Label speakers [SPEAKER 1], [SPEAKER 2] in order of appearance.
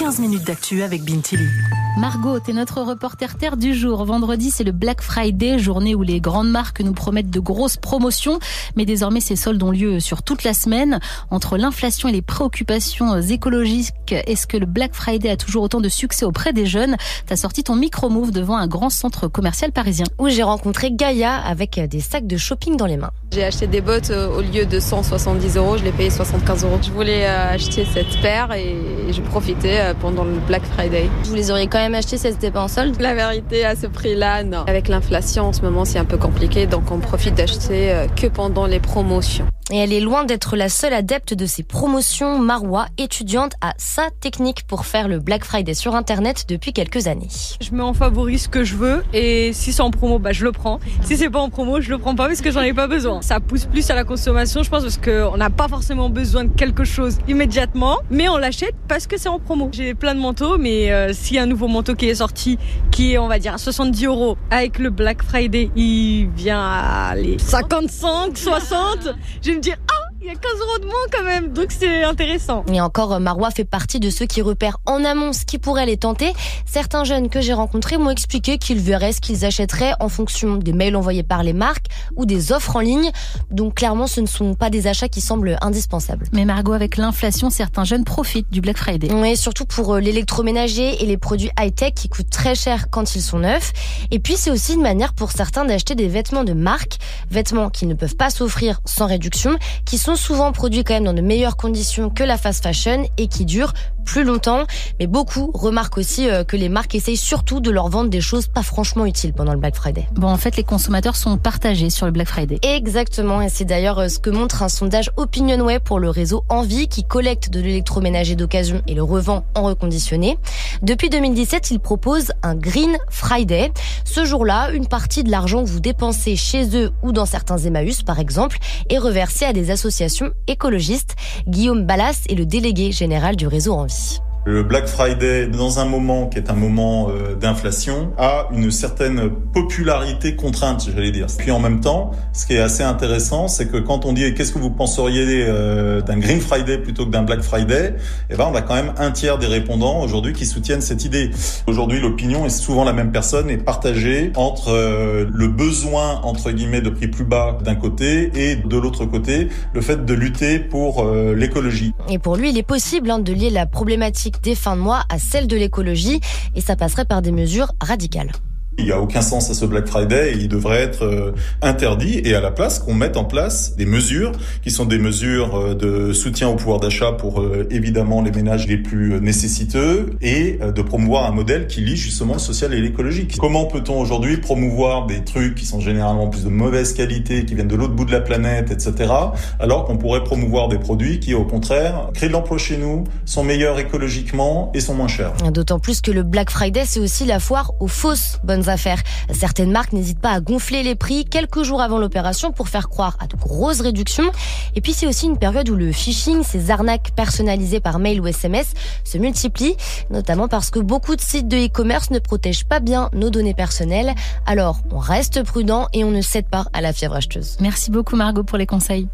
[SPEAKER 1] 15 minutes d'actu avec Bintili.
[SPEAKER 2] Margot, t'es notre reporter terre du jour. Vendredi, c'est le Black Friday, journée où les grandes marques nous promettent de grosses promotions. Mais désormais, ces soldes ont lieu sur toute la semaine. Entre l'inflation et les préoccupations écologiques, est-ce que le Black Friday a toujours autant de succès auprès des jeunes? T'as sorti ton micro-move devant un grand centre commercial parisien.
[SPEAKER 3] Où j'ai rencontré Gaïa avec des sacs de shopping dans les mains.
[SPEAKER 4] J'ai acheté des bottes euh, au lieu de 170 euros, je l'ai payé 75 euros. Je voulais euh, acheter cette paire et je profitais euh, pendant le Black Friday.
[SPEAKER 3] Vous les auriez quand même si c'était pas en solde
[SPEAKER 4] La vérité, à ce prix-là, non. Avec l'inflation en ce moment, c'est un peu compliqué, donc on profite d'acheter que pendant les promotions.
[SPEAKER 3] Et elle est loin d'être la seule adepte de ces promotions. Marois, étudiante, a sa technique pour faire le Black Friday sur Internet depuis quelques années.
[SPEAKER 5] Je mets en favori ce que je veux et si c'est en promo, bah, je le prends. Si c'est pas en promo, je le prends pas parce que j'en ai pas besoin. Ça pousse plus à la consommation, je pense, parce qu'on n'a pas forcément besoin de quelque chose immédiatement, mais on l'achète parce que c'est en promo. J'ai plein de manteaux, mais euh, s'il y a un nouveau manteau qui est sorti, qui est, on va dire, à 70 euros, avec le Black Friday, il vient à les 55, 60, je dire ah il y a 15 euros de moins quand même, donc c'est intéressant.
[SPEAKER 3] Et encore, Marois fait partie de ceux qui repèrent en amont ce qui pourrait les tenter. Certains jeunes que j'ai rencontrés m'ont expliqué qu'ils verraient ce qu'ils achèteraient en fonction des mails envoyés par les marques ou des offres en ligne. Donc clairement, ce ne sont pas des achats qui semblent indispensables.
[SPEAKER 2] Mais Margot, avec l'inflation, certains jeunes profitent du Black Friday.
[SPEAKER 3] Oui, surtout pour euh, l'électroménager et les produits high-tech qui coûtent très cher quand ils sont neufs. Et puis c'est aussi une manière pour certains d'acheter des vêtements de marque, vêtements qui ne peuvent pas s'offrir sans réduction, qui sont souvent produits quand même dans de meilleures conditions que la fast fashion et qui durent plus longtemps. Mais beaucoup remarquent aussi euh, que les marques essayent surtout de leur vendre des choses pas franchement utiles pendant le Black Friday.
[SPEAKER 2] Bon, en fait, les consommateurs sont partagés sur le Black Friday.
[SPEAKER 3] Exactement, et c'est d'ailleurs euh, ce que montre un sondage OpinionWay pour le réseau Envie qui collecte de l'électroménager d'occasion et le revend en reconditionné. Depuis 2017, il propose un Green Friday. Ce jour-là, une partie de l'argent que vous dépensez chez eux ou dans certains Emmaüs, par exemple, est reversée à des associations écologistes. Guillaume Ballas est le délégué général du réseau Envie.
[SPEAKER 6] Le Black Friday, dans un moment qui est un moment euh, d'inflation, a une certaine popularité contrainte, j'allais dire. Puis en même temps, ce qui est assez intéressant, c'est que quand on dit qu'est-ce que vous penseriez euh, d'un Green Friday plutôt que d'un Black Friday, eh ben on a quand même un tiers des répondants aujourd'hui qui soutiennent cette idée. Aujourd'hui, l'opinion est souvent la même personne et partagée entre euh, le besoin entre guillemets de prix plus bas d'un côté et de l'autre côté le fait de lutter pour l'écologie.
[SPEAKER 3] Et pour lui, il est possible hein, de lier la problématique des fins de mois à celle de l'écologie et ça passerait par des mesures radicales.
[SPEAKER 6] Il n'y a aucun sens à ce Black Friday et il devrait être euh, interdit et à la place qu'on mette en place des mesures qui sont des mesures euh, de soutien au pouvoir d'achat pour euh, évidemment les ménages les plus nécessiteux et de promouvoir un modèle qui lie justement le social et l'écologique. Comment peut-on aujourd'hui promouvoir des trucs qui sont généralement plus de mauvaise qualité, qui viennent de l'autre bout de la planète, etc., alors qu'on pourrait promouvoir des produits qui au contraire créent de l'emploi chez nous, sont meilleurs écologiquement et sont moins chers?
[SPEAKER 3] D'autant plus que le Black Friday c'est aussi la foire aux fausses bonnes affaires. Certaines marques n'hésitent pas à gonfler les prix quelques jours avant l'opération pour faire croire à de grosses réductions. Et puis c'est aussi une période où le phishing, ces arnaques personnalisées par mail ou SMS, se multiplient, notamment parce que beaucoup de sites de e-commerce ne protègent pas bien nos données personnelles. Alors on reste prudent et on ne cède pas à la fièvre acheteuse.
[SPEAKER 2] Merci beaucoup Margot pour les conseils.